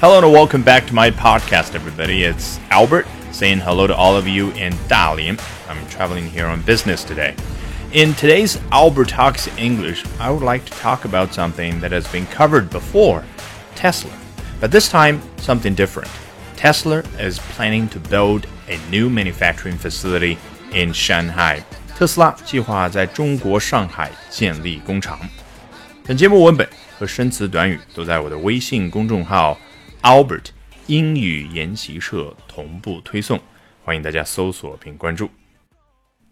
Hello and welcome back to my podcast, everybody. It's Albert saying hello to all of you in Dalian. I'm traveling here on business today. In today's Albert Talks English, I would like to talk about something that has been covered before Tesla. But this time, something different. Tesla is planning to build a new manufacturing facility in Shanghai. 特斯拉计划在中国上海建立工厂。本节目文本和生词短语都在我的微信公众号 Albert 英语研习社同步推送，欢迎大家搜索并关注。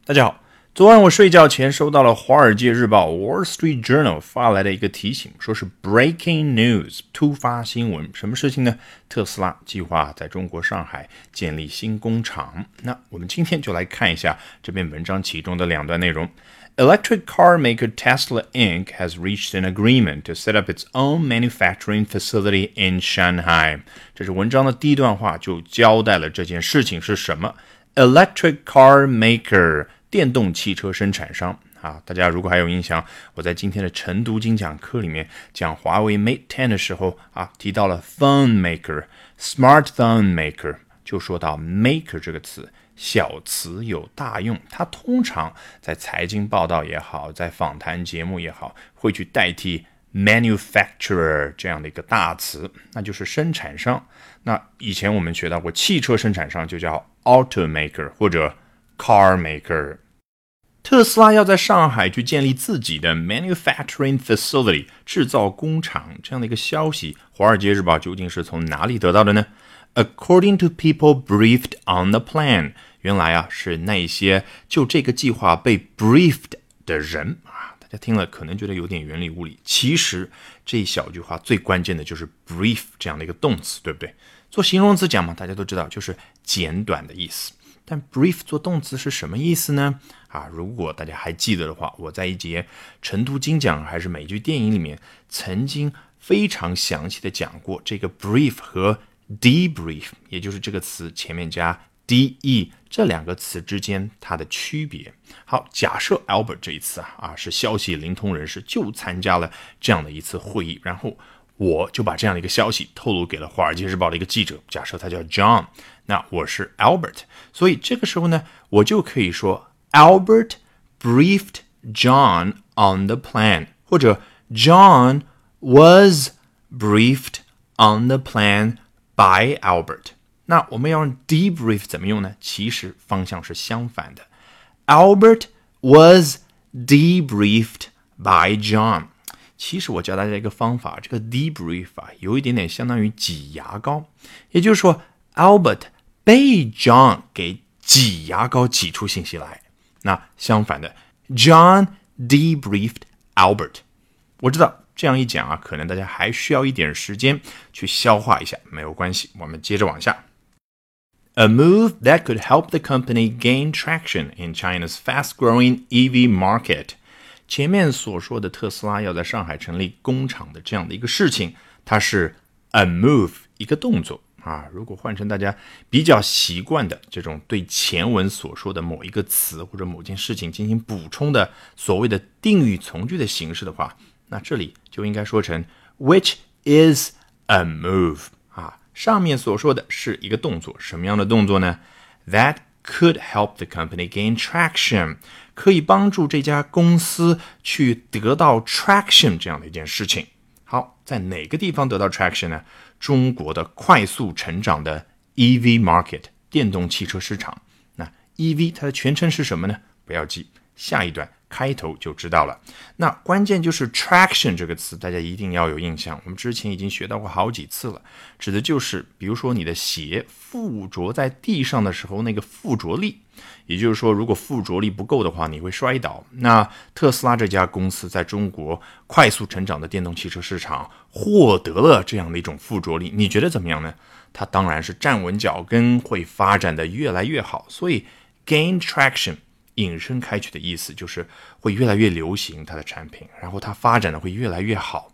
大家好，昨晚我睡觉前收到了《华尔街日报》（Wall Street Journal） 发来的一个提醒，说是 Breaking News 突发新闻。什么事情呢？特斯拉计划在中国上海建立新工厂。那我们今天就来看一下这篇文章其中的两段内容。Electric car maker Tesla Inc. has reached an agreement to set up its own manufacturing facility in Shanghai。这是文章的第一段话，就交代了这件事情是什么。Electric car maker，电动汽车生产商啊，大家如果还有印象，我在今天的晨读精讲课里面讲华为 Mate 10的时候啊，提到了 phone maker，smartphone maker，就说到 maker 这个词。小词有大用，它通常在财经报道也好，在访谈节目也好，会去代替 manufacturer 这样的一个大词，那就是生产商。那以前我们学到过，汽车生产商就叫 automaker 或者 car maker。特斯拉要在上海去建立自己的 manufacturing facility 制造工厂，这样的一个消息，《华尔街日报》究竟是从哪里得到的呢？According to people briefed on the plan，原来啊是那些就这个计划被 briefed 的人啊，大家听了可能觉得有点云里雾里。其实这一小句话最关键的就是 brief 这样的一个动词，对不对？做形容词讲嘛，大家都知道就是简短的意思。但 brief 做动词是什么意思呢？啊，如果大家还记得的话，我在一节晨读精讲还是美剧电影里面曾经非常详细的讲过这个 brief 和 debrief，也就是这个词前面加 de 这两个词之间它的区别。好，假设 Albert 这一次啊啊是消息灵通人士，就参加了这样的一次会议，然后我就把这样的一个消息透露给了《华尔街日报》的一个记者，假设他叫 John，那我是 Albert，所以这个时候呢，我就可以说 Albert briefed John on the plan，或者 John was briefed on the plan。by Albert，那我们要用 debrief 怎么用呢？其实方向是相反的。Albert was debriefed by John。其实我教大家一个方法，这个 debrief 啊，有一点点相当于挤牙膏。也就是说，Albert 被 John 给挤牙膏挤出信息来。那相反的，John debriefed Albert。我知道。这样一讲啊，可能大家还需要一点时间去消化一下，没有关系，我们接着往下。A move that could help the company gain traction in China's fast-growing EV market。前面所说的特斯拉要在上海成立工厂的这样的一个事情，它是 a move 一个动作啊。如果换成大家比较习惯的这种对前文所说的某一个词或者某件事情进行补充的所谓的定语从句的形式的话。那这里就应该说成 which is a move 啊，上面所说的是一个动作，什么样的动作呢？That could help the company gain traction，可以帮助这家公司去得到 traction 这样的一件事情。好，在哪个地方得到 traction 呢？中国的快速成长的 EV market 电动汽车市场。那 EV 它的全称是什么呢？不要记，下一段。开头就知道了，那关键就是 traction 这个词，大家一定要有印象。我们之前已经学到过好几次了，指的就是比如说你的鞋附着在地上的时候那个附着力，也就是说，如果附着力不够的话，你会摔倒。那特斯拉这家公司在中国快速成长的电动汽车市场获得了这样的一种附着力，你觉得怎么样呢？它当然是站稳脚跟，会发展的越来越好。所以 gain traction。引申开去的意思就是会越来越流行它的产品，然后它发展的会越来越好。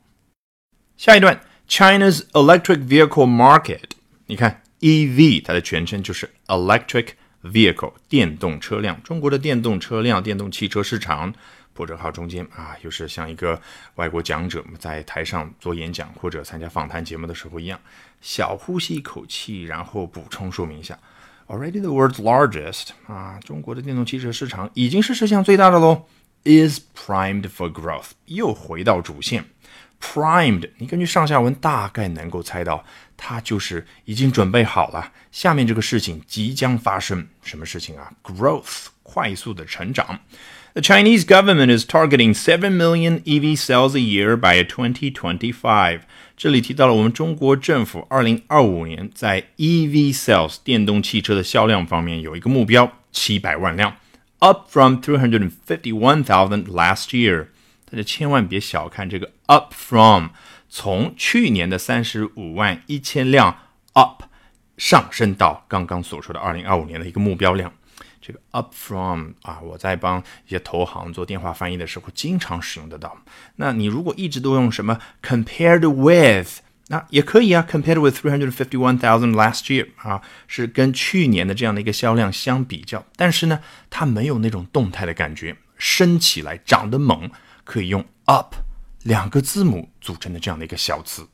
下一段，China's electric vehicle market，你看 EV 它的全称就是 electric vehicle 电动车辆，中国的电动车辆、电动汽车市场破折号中间啊，又是像一个外国讲者在台上做演讲或者参加访谈节目的时候一样，小呼吸一口气，然后补充说明一下。Already the world's largest 啊，中国的电动汽车市场已经是世界上最大的喽。Is primed for growth，又回到主线。Primed，你根据上下文大概能够猜到，它就是已经准备好了，下面这个事情即将发生。什么事情啊？Growth，快速的成长。The Chinese government is targeting seven million EV sales a year by 2025。这里提到了我们中国政府二零二五年在 EV sales 电动汽车的销量方面有一个目标，七百万辆，up from three hundred and fifty one thousand last year。大家千万别小看这个 up from，从去年的三十五万一千辆 up 上升到刚刚所说的二零二五年的一个目标量。这个 up from 啊，我在帮一些投行做电话翻译的时候经常使用得到。那你如果一直都用什么 compared with，那也可以啊，compared with three hundred fifty one thousand last year 啊，是跟去年的这样的一个销量相比较。但是呢，它没有那种动态的感觉，升起来长得猛。可以用 up 两个字母组成的这样的一个小词。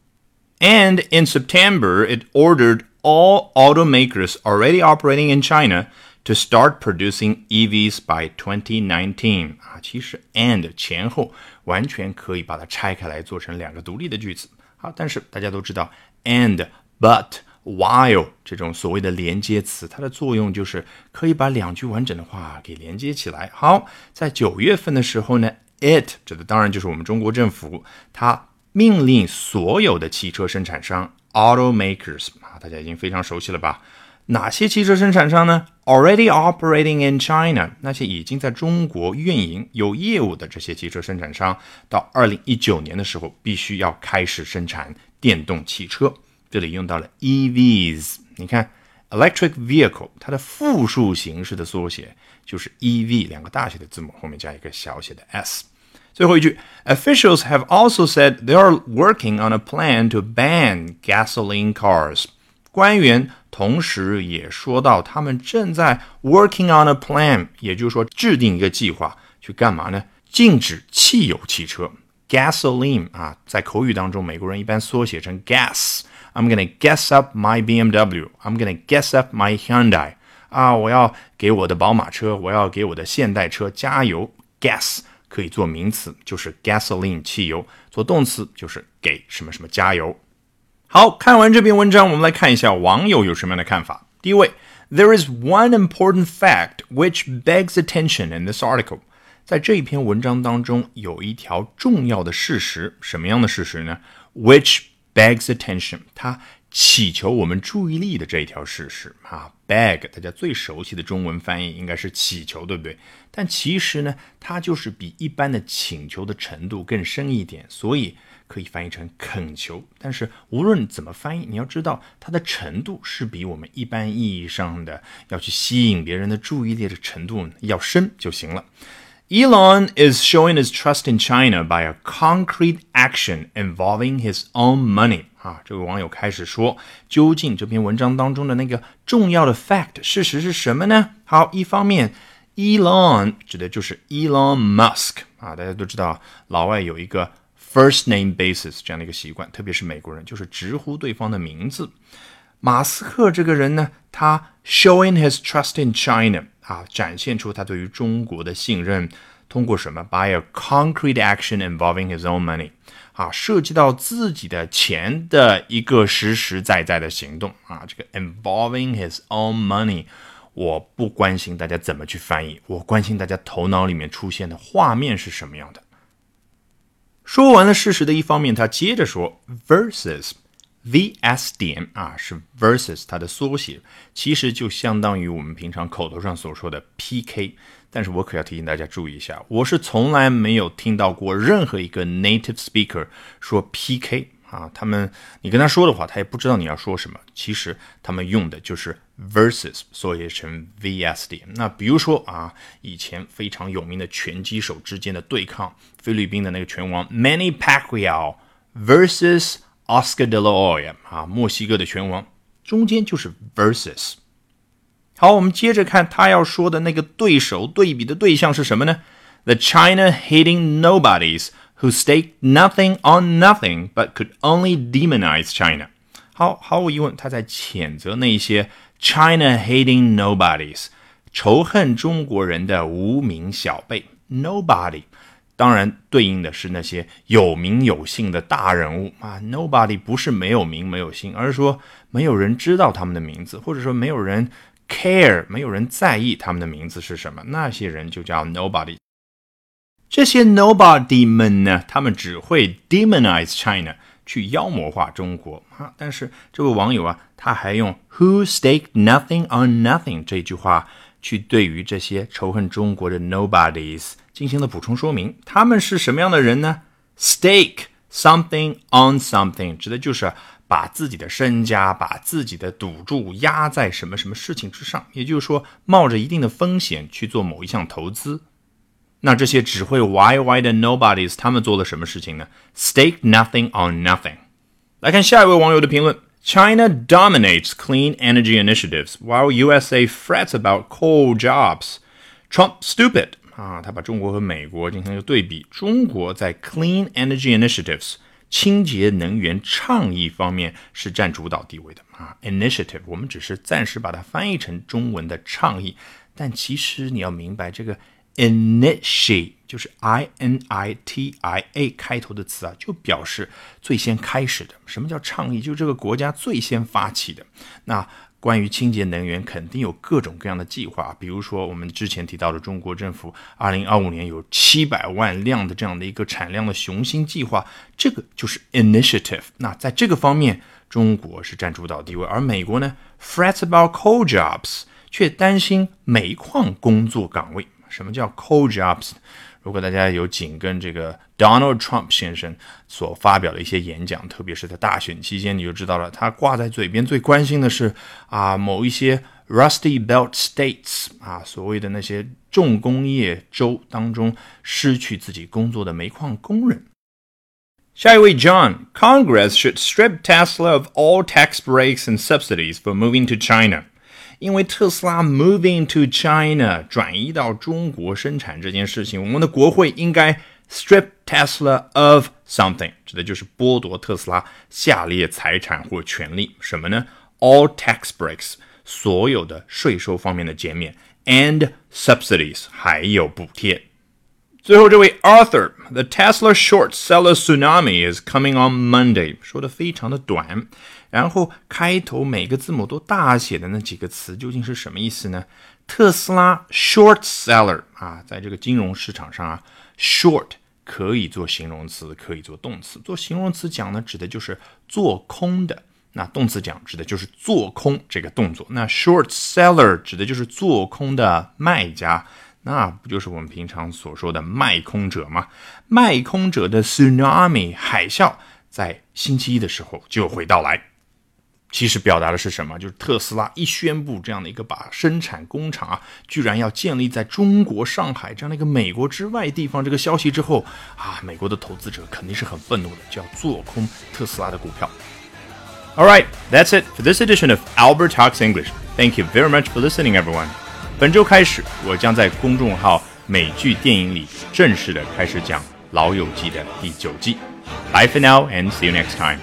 And in September, it ordered all automakers already operating in China to start producing EVs by 2019. 啊，其实 and 前后完全可以把它拆开来做成两个独立的句子。好，但是大家都知道 and but while 这种所谓的连接词，它的作用就是可以把两句完整的话给连接起来。好，在九月份的时候呢。It 指的当然就是我们中国政府，它命令所有的汽车生产商 automakers 啊，大家已经非常熟悉了吧？哪些汽车生产商呢？Already operating in China，那些已经在中国运营有业务的这些汽车生产商，到二零一九年的时候，必须要开始生产电动汽车。这里用到了 EVs，你看 electric vehicle，它的复数形式的缩写。就是 EV 两个大写的字母后面加一个小写的 s。最后一句，Officials have also said they are working on a plan to ban gasoline cars。官员同时也说到，他们正在 working on a plan，也就是说制定一个计划，去干嘛呢？禁止汽油汽车 gasoline 啊，在口语当中，美国人一般缩写成 gas。I'm gonna gas up my BMW. I'm gonna gas up my Hyundai. 啊，我要给我的宝马车，我要给我的现代车加油。gas 可以做名词，就是 gasoline 汽油；做动词就是给什么什么加油。好看完这篇文章，我们来看一下网友有什么样的看法。第一位，There is one important fact which begs attention in this article。在这一篇文章当中，有一条重要的事实，什么样的事实呢？Which begs attention，它 祈求我们注意力的这一条事实啊，beg 大家最熟悉的中文翻译应该是祈求，对不对？但其实呢，它就是比一般的请求的程度更深一点，所以可以翻译成恳求。但是无论怎么翻译，你要知道它的程度是比我们一般意义上的要去吸引别人的注意力的程度要深就行了。Elon is showing his trust in China by a concrete action involving his own money. 啊，这位网友开始说，究竟这篇文章当中的那个重要的 fact 事实是什么呢？好，一方面，Elon 指的就是 Elon Musk 啊，大家都知道，老外有一个 first name basis 这样的一个习惯，特别是美国人，就是直呼对方的名字。马斯克这个人呢，他 showing his trust in China 啊，展现出他对于中国的信任，通过什么？By a concrete action involving his own money。啊，涉及到自己的钱的一个实实在在的行动啊，这个 involving his own money，我不关心大家怎么去翻译，我关心大家头脑里面出现的画面是什么样的。说完了事实的一方面，他接着说 versus。vs 点啊是 versus 它的缩写，其实就相当于我们平常口头上所说的 PK。但是我可要提醒大家注意一下，我是从来没有听到过任何一个 native speaker 说 PK 啊。他们你跟他说的话，他也不知道你要说什么。其实他们用的就是 versus 缩写成 vs 点。那比如说啊，以前非常有名的拳击手之间的对抗，菲律宾的那个拳王 Manny Pacquiao versus Oscar de la Hoya 啊，墨西哥的拳王，中间就是 versus。好，我们接着看他要说的那个对手对比的对象是什么呢 The China hating nobodies who stake nothing on nothing but could only demonize China。好，毫无疑问，他在谴责那些 China hating nobodies，仇恨中国人的无名小辈。Nobody，当然对应的是那些有名有姓的大人物啊。Nobody 不是没有名没有姓，而是说没有人知道他们的名字，或者说没有人 care，没有人在意他们的名字是什么，那些人就叫 nobody。这些 nobody 们呢，他们只会 demonize China，去妖魔化中国啊。但是这位网友啊，他还用 who stake nothing on nothing 这句话去对于这些仇恨中国的 nobodies 进行了补充说明。他们是什么样的人呢？stake something on something 指的就是把自己的身家、把自己的赌注压在什么什么事情之上，也就是说，冒着一定的风险去做某一项投资。那这些只会 YY 的 nobodies，他们做了什么事情呢？Stake nothing on nothing。来看下一位网友的评论：China dominates clean energy initiatives while USA frets about coal jobs. Trump stupid 啊，他把中国和美国进行一个对比。中国在 clean energy initiatives 清洁能源倡议方面是占主导地位的啊。Initiative 我们只是暂时把它翻译成中文的倡议，但其实你要明白这个。initiative 就是 i n i t i a 开头的词啊，就表示最先开始的。什么叫倡议？就这个国家最先发起的。那关于清洁能源，肯定有各种各样的计划。比如说我们之前提到的，中国政府二零二五年有七百万辆的这样的一个产量的雄心计划，这个就是 initiative。那在这个方面，中国是占主导地位，而美国呢，frets about coal jobs，却担心煤矿工作岗位。什么叫 coal jobs？如果大家有紧跟这个 Donald Trump 先生所发表的一些演讲，特别是在大选期间，你就知道了，他挂在嘴边最关心的是啊，某一些 Rusty Belt States 啊，所谓的那些重工业州当中失去自己工作的煤矿工人。下一位 John，Congress should strip Tesla of all tax breaks and subsidies for moving to China。 因为特斯拉 moving to China 转移到中国生产这件事情，我们的国会应该 strip Tesla of something，指的就是剥夺特斯拉下列财产或权利，什么呢？All tax breaks，所有的税收方面的减免，and subsidies，还有补贴。最后这位 Arthur，the Tesla short seller tsunami is coming on Monday，说的非常的短。 然后开头每个字母都大写的那几个词究竟是什么意思呢？特斯拉 short seller 啊，在这个金融市场上啊，short 可以做形容词，可以做动词。做形容词讲呢，指的就是做空的；那动词讲指的就是做空这个动作。那 short seller 指的就是做空的卖家，那不就是我们平常所说的卖空者吗？卖空者的 tsunami 海啸在星期一的时候就会到来。其实表达的是什么？就是特斯拉一宣布这样的一个把生产工厂啊，居然要建立在中国上海这样的一个美国之外地方，这个消息之后啊，美国的投资者肯定是很愤怒的，就要做空特斯拉的股票。All right, that's it for this edition of Albert Talks English. Thank you very much for listening, everyone. 本周开始，我将在公众号美剧电影里正式的开始讲《老友记》的第九季。Bye for now, and see you next time.